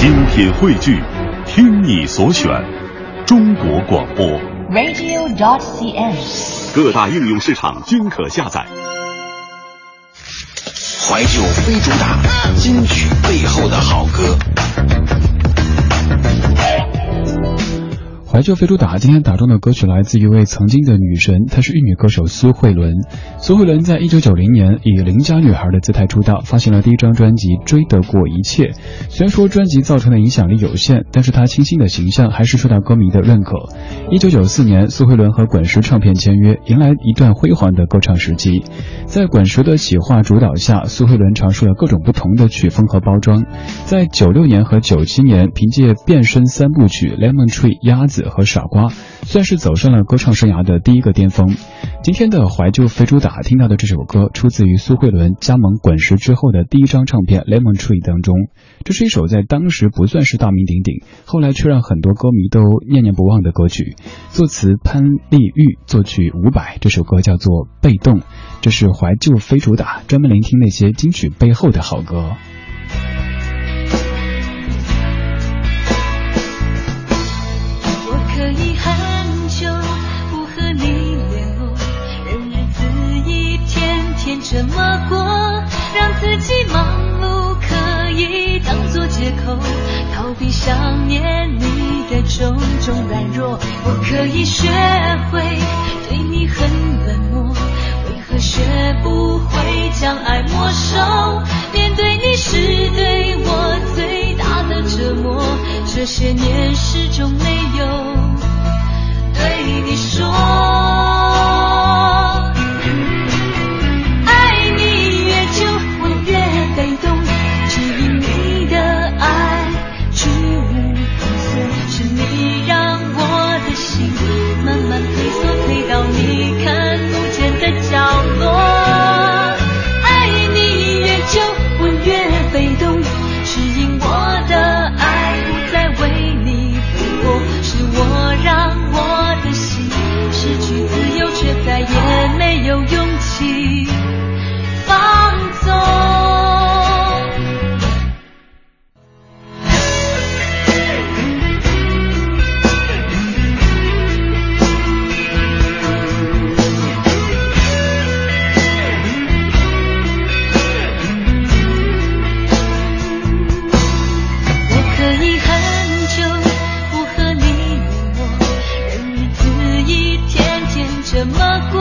精品汇聚，听你所选，中国广播。radio.dot.cn，。各大应用市场均可下载。怀旧非主打，金曲背后的好歌。怀旧非主打，今天打中的歌曲来自一位曾经的女神，她是玉女歌手苏慧伦。苏慧伦在一九九零年以邻家女孩的姿态出道，发行了第一张专辑《追得过一切》。虽然说专辑造成的影响力有限，但是她清新的形象还是受到歌迷的认可。一九九四年，苏慧伦和滚石唱片签约，迎来一段辉煌的歌唱时期。在滚石的企划主导下，苏慧伦尝试了各种不同的曲风和包装。在九六年和九七年，凭借变身三部曲《Lemon Tree》、鸭子。和傻瓜算是走上了歌唱生涯的第一个巅峰。今天的怀旧非主打听到的这首歌，出自于苏慧伦加盟滚石之后的第一张唱片《Lemon Tree》当中。这是一首在当时不算是大名鼎鼎，后来却让很多歌迷都念念不忘的歌曲。作词潘丽玉，作曲伍佰。这首歌叫做《被动》，这是怀旧非主打，专门聆听那些金曲背后的好歌。比想念你的种种软弱。我可以学会对你很冷漠，为何学不会将爱没收？面对你是对我最大的折磨，这些年始终没有。对你说天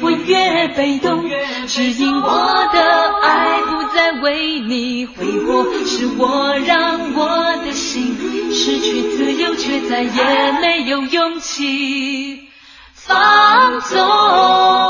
我越被动，只因我的爱不再为你挥霍，是我让我的心失去自由，却再也没有勇气放纵。